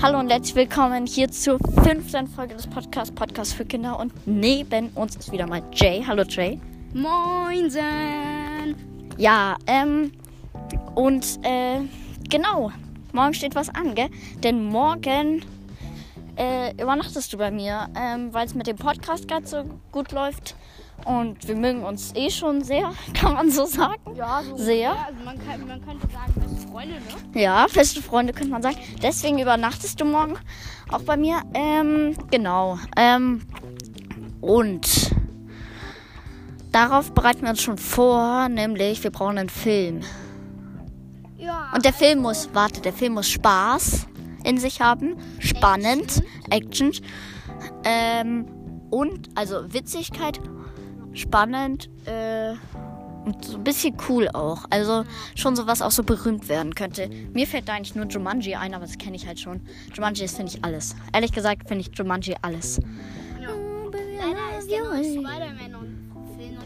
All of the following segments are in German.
Hallo und herzlich willkommen hier zur fünften Folge des Podcasts Podcast für Kinder und neben uns ist wieder mal Jay. Hallo Jay. Moinsen! Ja, ähm, und äh, genau, morgen steht was an, gell? Denn morgen äh, übernachtest du bei mir, ähm, weil es mit dem Podcast gerade so gut läuft. Und wir mögen uns eh schon sehr, kann man so sagen. Ja, so Sehr. Ja, also man, kann, man könnte sagen, beste Freunde, ne? Ja, feste Freunde könnte man sagen. Deswegen übernachtest du morgen auch bei mir. Ähm, genau. Ähm, und darauf bereiten wir uns schon vor, nämlich wir brauchen einen Film. Ja. Und der Film muss, warte, der Film muss Spaß in sich haben, spannend, Action, ähm, und also Witzigkeit, spannend äh, und so ein bisschen cool auch. Also schon so was auch so berühmt werden könnte. Mir fällt da eigentlich nur Jumanji ein, aber das kenne ich halt schon. Jumanji ist finde ich alles. Ehrlich gesagt finde ich Jumanji alles. ja. Leider ist der neue noch-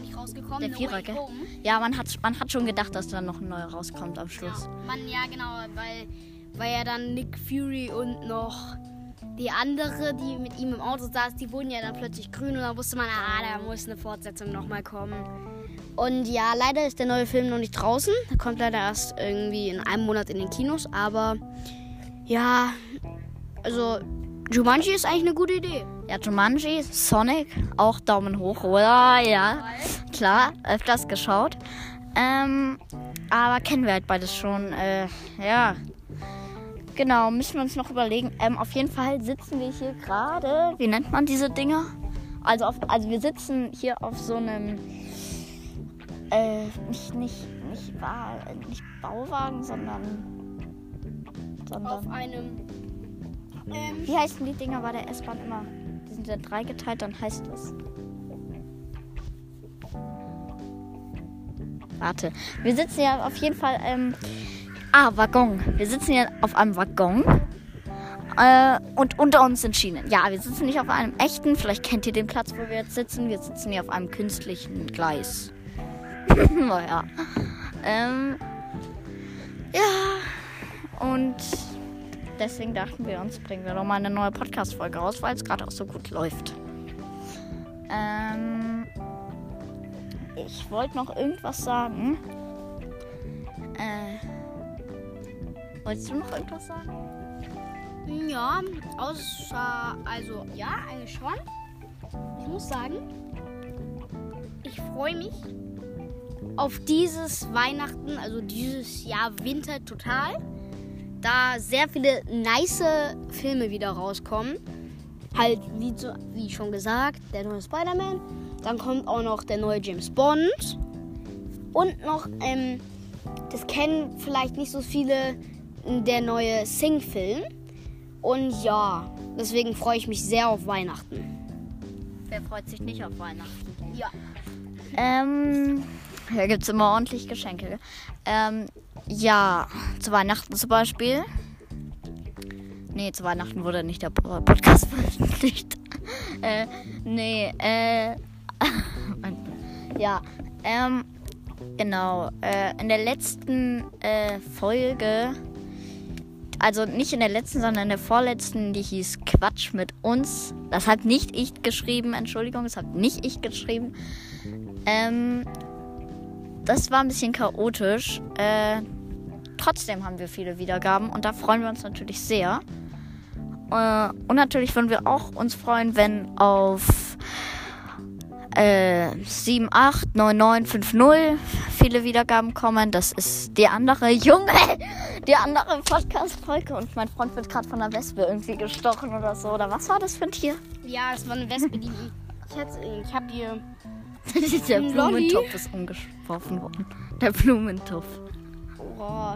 nicht rausgekommen. Der Vierer, gell? Ja, man hat, man hat schon gedacht, dass da noch ein neuer rauskommt am Schluss. Ja, man, ja, genau, weil, weil ja dann Nick Fury und noch die andere, die mit ihm im Auto saß, die wurden ja dann plötzlich grün und da wusste man, ah, da muss eine Fortsetzung nochmal kommen. Und ja, leider ist der neue Film noch nicht draußen. Der kommt leider erst irgendwie in einem Monat in den Kinos, aber ja, also Jumanji ist eigentlich eine gute Idee. Ja, Jumanji, Sonic, auch Daumen hoch, oder? Ja, klar, öfters geschaut. Ähm, aber kennen wir halt beides schon. Äh, ja. Genau, müssen wir uns noch überlegen. Ähm, auf jeden Fall sitzen wir hier gerade. Wie nennt man diese Dinger? Also, auf, also wir sitzen hier auf so einem. Äh, nicht, nicht, nicht, äh, nicht Bauwagen, sondern. sondern Auf einem ähm, wie heißen die Dinger bei der S-Bahn immer? Die sind ja dreigeteilt, dann heißt es. Warte. Wir sitzen ja auf jeden Fall. Ähm, ah, Waggon. Wir sitzen ja auf einem Waggon. Äh, und unter uns sind Schienen. Ja, wir sitzen nicht auf einem echten. Vielleicht kennt ihr den Platz, wo wir jetzt sitzen. Wir sitzen hier auf einem künstlichen Gleis. naja. Ähm, ja. Und deswegen dachten wir uns, bringen wir doch mal eine neue Podcast-Folge raus, weil es gerade auch so gut läuft. Ähm, ich wollte noch irgendwas sagen. Äh, wolltest du noch irgendwas sagen? Ja, außer, also ja, eigentlich schon. Ich muss sagen, ich freue mich auf dieses Weihnachten, also dieses Jahr Winter total, da sehr viele nice Filme wieder rauskommen. Halt, wie, zu, wie schon gesagt, der neue Spider-Man. Dann kommt auch noch der neue James Bond. Und noch, ähm, das kennen vielleicht nicht so viele, der neue Sing-Film. Und ja, deswegen freue ich mich sehr auf Weihnachten. Wer freut sich nicht auf Weihnachten? Ja. Ähm, da gibt es immer ordentlich Geschenke. Ähm, ja, zu Weihnachten zum Beispiel. Nee, zu Weihnachten wurde nicht der Po- Podcast veröffentlicht. äh, nee, äh. ja, ähm, genau. Äh, in der letzten äh, Folge, also nicht in der letzten, sondern in der vorletzten, die hieß Quatsch mit uns. Das hat nicht ich geschrieben, Entschuldigung, das hat nicht ich geschrieben. Ähm, das war ein bisschen chaotisch. Äh, trotzdem haben wir viele Wiedergaben und da freuen wir uns natürlich sehr. Äh, und natürlich würden wir auch uns freuen, wenn auf äh, 789950 viele Wiedergaben kommen. Das ist die andere Junge, die andere Podcast-Folge. Und mein Freund wird gerade von einer Wespe irgendwie gestochen oder so. Oder was war das für ein Tier? Ja, es war eine Wespe, die. Ich, hatte- ich habe hier. Der. Blumentopf ist umgeworfen worden. Der Blumentopf. Oh,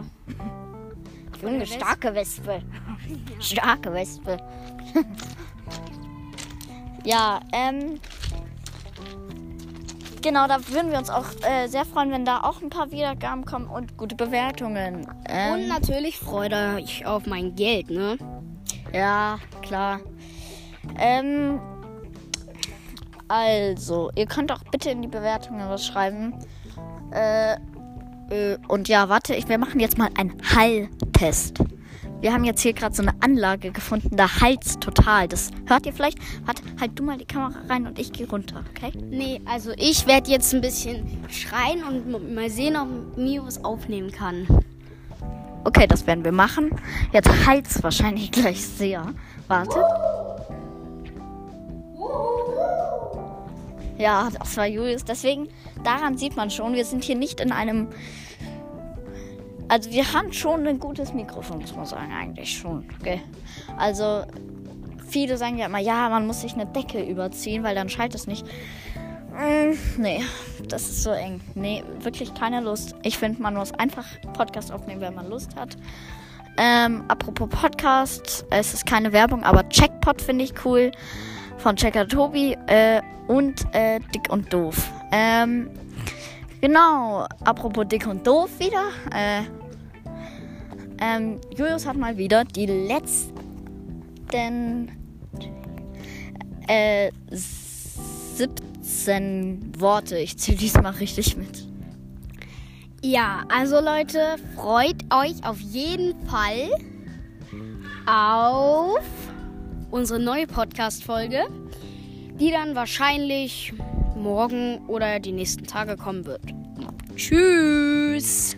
Junge, Wespe. starke Wespe. Starke Wespe. ja, ähm. Genau, da würden wir uns auch äh, sehr freuen, wenn da auch ein paar Wiedergaben kommen und gute Bewertungen. Und Ähm, natürlich freut euch auf mein Geld, ne? ja, klar. Ähm, also, ihr könnt auch bitte in die Bewertungen was schreiben. Äh, äh, und ja, warte, ich, wir machen jetzt mal einen Halltest. Wir haben jetzt hier gerade so eine Anlage gefunden, da halt's total. Das hört ihr vielleicht? Warte, halt du mal die Kamera rein und ich gehe runter, okay? Nee, also ich werde jetzt ein bisschen schreien und mal sehen, ob Mio was aufnehmen kann. Okay, das werden wir machen. Jetzt halt's wahrscheinlich gleich sehr. Warte. Ja, das war Julius. Deswegen, daran sieht man schon, wir sind hier nicht in einem. Also, wir haben schon ein gutes Mikrofon, muss man sagen, eigentlich schon. Okay? Also, viele sagen ja immer, ja, man muss sich eine Decke überziehen, weil dann schallt es nicht. Mm, nee, das ist so eng. Nee, wirklich keine Lust. Ich finde, man muss einfach Podcast aufnehmen, wenn man Lust hat. Ähm, apropos Podcast, es ist keine Werbung, aber Checkpot finde ich cool. Von Checker Tobi äh, und äh, Dick und Doof. Ähm, genau, apropos Dick und Doof wieder. Äh, ähm, Julius hat mal wieder die letzten äh, 17 Worte. Ich zähle diesmal richtig mit. Ja, also Leute, freut euch auf jeden Fall auf unsere neue Podcast-Folge, die dann wahrscheinlich morgen oder die nächsten Tage kommen wird. Tschüss!